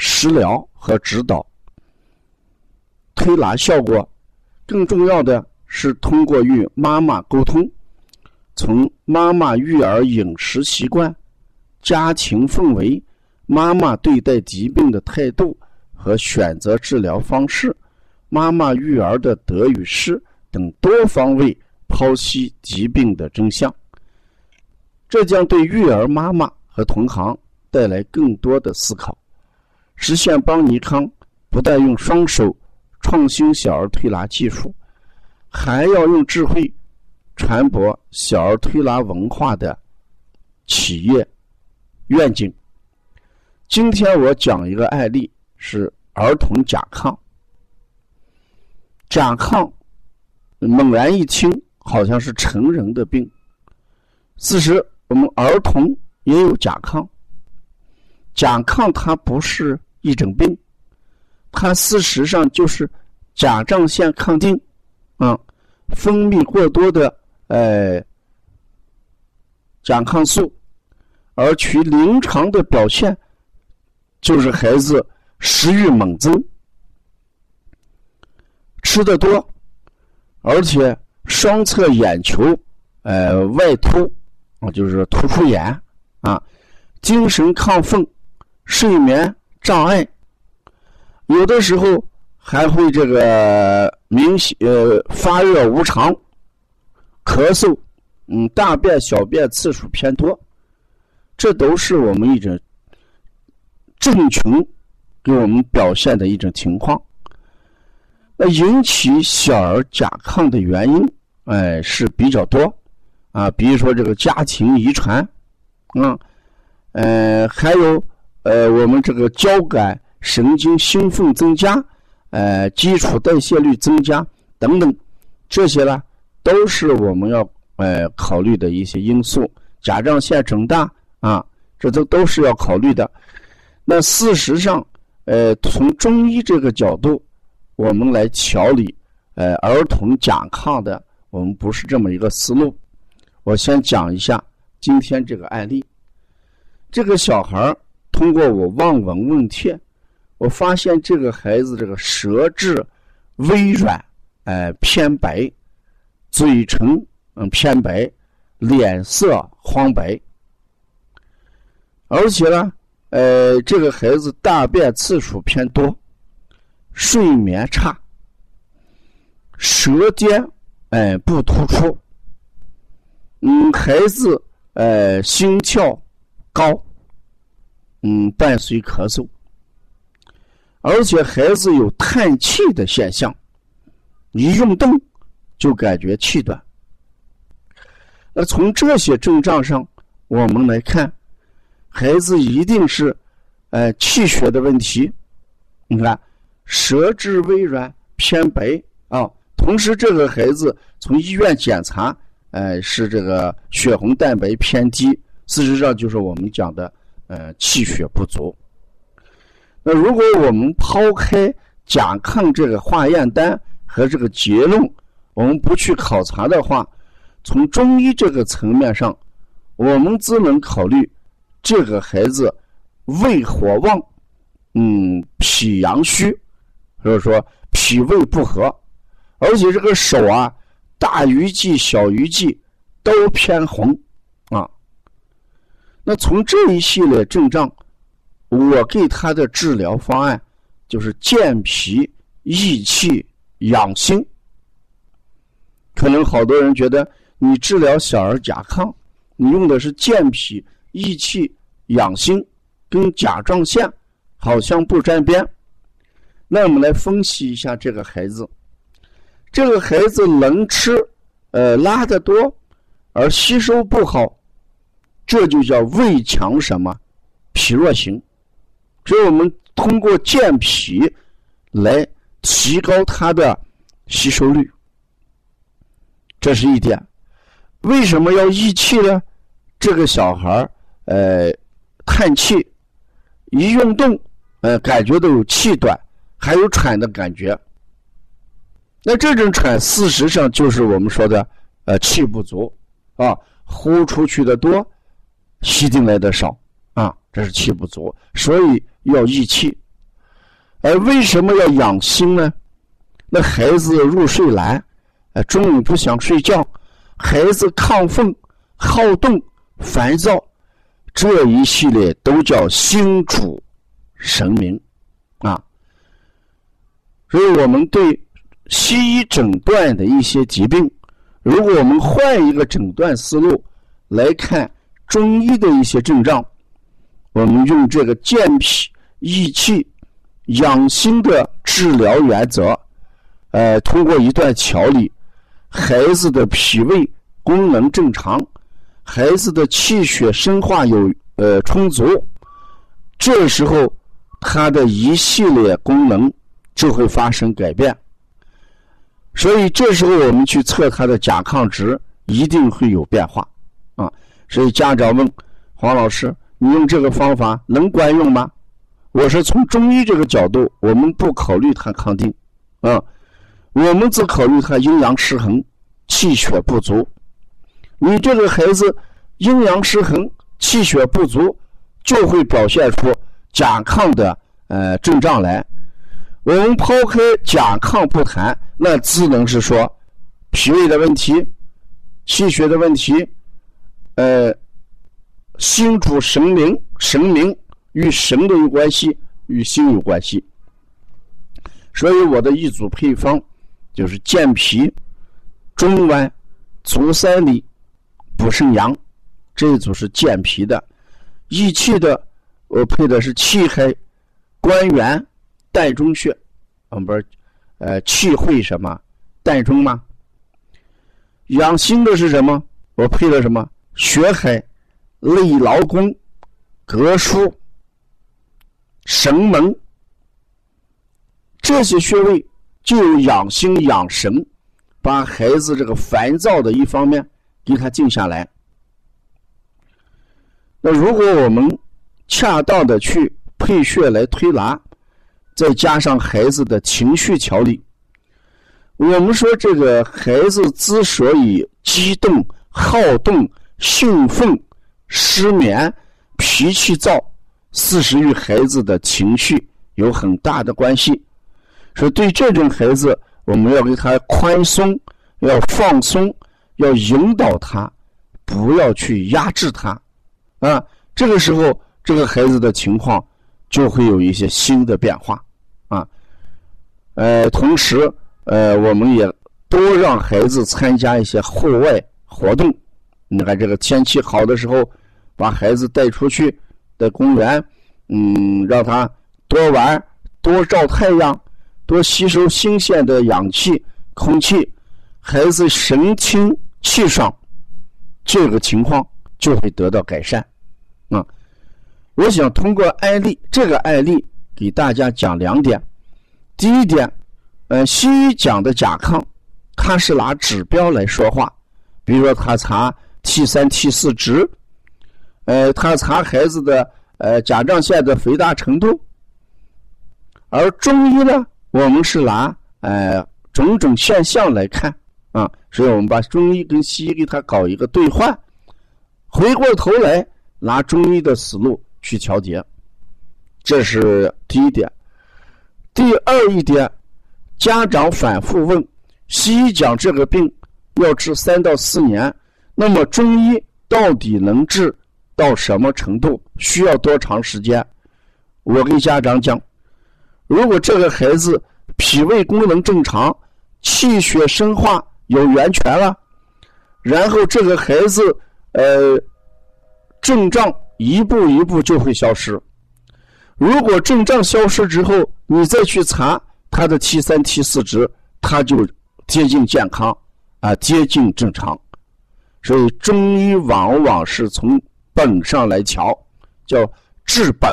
食疗和指导，推拿效果，更重要的是通过与妈妈沟通，从妈妈育儿饮食习惯、家庭氛围、妈妈对待疾病的态度和选择治疗方式、妈妈育儿的得与失等多方位剖析疾病的真相。这将对育儿妈妈和同行带来更多的思考。实现邦尼康不但用双手创新小儿推拿技术，还要用智慧传播小儿推拿文化的企业愿景。今天我讲一个案例，是儿童甲亢。甲亢猛然一听，好像是成人的病。事实，我们儿童也有甲亢。甲亢它不是。一种病，它事实上就是甲状腺亢进，啊，分泌过多的呃甲亢素，而其临床的表现就是孩子食欲猛增，吃的多，而且双侧眼球呃外凸啊，就是突出眼啊，精神亢奋，睡眠。障碍，有的时候还会这个明显呃发热无常，咳嗽，嗯，大便小便次数偏多，这都是我们一种症群给我们表现的一种情况。那引起小儿甲亢的原因，哎是比较多啊，比如说这个家庭遗传，啊，呃，还有。呃，我们这个交感神经兴奋增加，呃，基础代谢率增加等等，这些呢都是我们要呃考虑的一些因素。甲状腺肿大啊，这都都是要考虑的。那事实上，呃，从中医这个角度，我们来调理呃儿童甲亢的，我们不是这么一个思路。我先讲一下今天这个案例，这个小孩儿。通过我望闻问切，我发现这个孩子这个舌质微软，哎偏白，嘴唇嗯偏白，脸色黄白，而且呢，呃这个孩子大便次数偏多，睡眠差，舌尖哎不突出，嗯孩子呃心跳高。嗯，伴随咳嗽，而且孩子有叹气的现象，一运动就感觉气短。那从这些症状上，我们来看，孩子一定是，呃，气血的问题。你看，舌质微软偏白啊，同时这个孩子从医院检查，呃，是这个血红蛋白偏低，事实上就是我们讲的。呃，气血不足。那如果我们抛开甲亢这个化验单和这个结论，我们不去考察的话，从中医这个层面上，我们只能考虑这个孩子胃火旺，嗯，脾阳虚，或者说脾胃不和，而且这个手啊，大鱼际、小鱼际都偏红。那从这一系列症状，我给他的治疗方案就是健脾益气养心。可能好多人觉得你治疗小儿甲亢，你用的是健脾益气养心，跟甲状腺好像不沾边。那我们来分析一下这个孩子，这个孩子能吃，呃，拉的多，而吸收不好。这就叫胃强什么，脾弱型。所以我们通过健脾来提高它的吸收率。这是一点。为什么要益气呢？这个小孩呃，叹气，一运动，呃，感觉都有气短，还有喘的感觉。那这种喘，事实上就是我们说的，呃，气不足啊，呼出去的多，吸进来的少啊，这是气不足，所以要益气。而为什么要养心呢？那孩子入睡难，呃，中午不想睡觉，孩子亢奋、好动、烦躁，这一系列都叫心主神明啊。所以我们对。西医诊断的一些疾病，如果我们换一个诊断思路来看中医的一些症状，我们用这个健脾益气、养心的治疗原则，呃，通过一段调理，孩子的脾胃功能正常，孩子的气血生化有呃充足，这时候他的一系列功能就会发生改变。所以这时候我们去测他的甲亢值，一定会有变化，所以家长问黄老师：“你用这个方法能管用吗？”我说：“从中医这个角度，我们不考虑他抗定，啊，我们只考虑他阴阳失衡、气血不足。你这个孩子阴阳失衡、气血不足，就会表现出甲亢的呃症状来。”我们抛开甲亢不谈，那只能是说脾胃的问题、气血的问题，呃，心主神明，神明与神的有关系，与心有关系。所以我的一组配方就是健脾、中脘、足三里、补肾阳，这一组是健脾的；益气的，我配的是气海、关元。膻中穴，我们不是，呃，气会什么？膻中吗？养心的是什么？我配了什么？血海、内劳宫、膈腧、神门，这些穴位就有养心养神，把孩子这个烦躁的一方面给他静下来。那如果我们恰当的去配穴来推拿。再加上孩子的情绪调理，我们说这个孩子之所以激动、好动、兴奋、失眠、脾气躁，事实与孩子的情绪有很大的关系。所以，对这种孩子，我们要给他宽松，要放松，要引导他，不要去压制他。啊，这个时候，这个孩子的情况就会有一些新的变化。啊，呃，同时，呃，我们也多让孩子参加一些户外活动。你看，这个天气好的时候，把孩子带出去，在公园，嗯，让他多玩，多照太阳，多吸收新鲜的氧气、空气，孩子神清气爽，这个情况就会得到改善。啊，我想通过案例，这个案例。给大家讲两点，第一点，呃，西医讲的甲亢，它是拿指标来说话，比如说他查 T 三 T 四值，呃，他查孩子的呃甲状腺的肥大程度，而中医呢，我们是拿呃种种现象来看啊，所以我们把中医跟西医给他搞一个兑换，回过头来拿中医的思路去调节。这是第一点，第二一点，家长反复问，西医讲这个病要治三到四年，那么中医到底能治到什么程度？需要多长时间？我跟家长讲，如果这个孩子脾胃功能正常，气血生化有源泉了，然后这个孩子呃症状一步一步就会消失。如果症状消失之后，你再去查他的 T 三 T 四值，他就接近健康，啊，接近正常。所以中医往往是从本上来调，叫治本。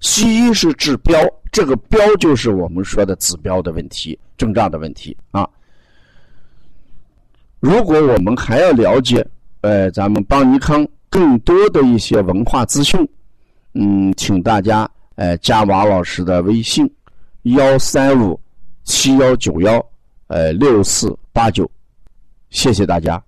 西医是治标，这个标就是我们说的指标的问题、症状的问题啊。如果我们还要了解，呃，咱们邦尼康更多的一些文化资讯，嗯，请大家呃加王老师的微信：幺三五七幺九幺呃六四八九，谢谢大家。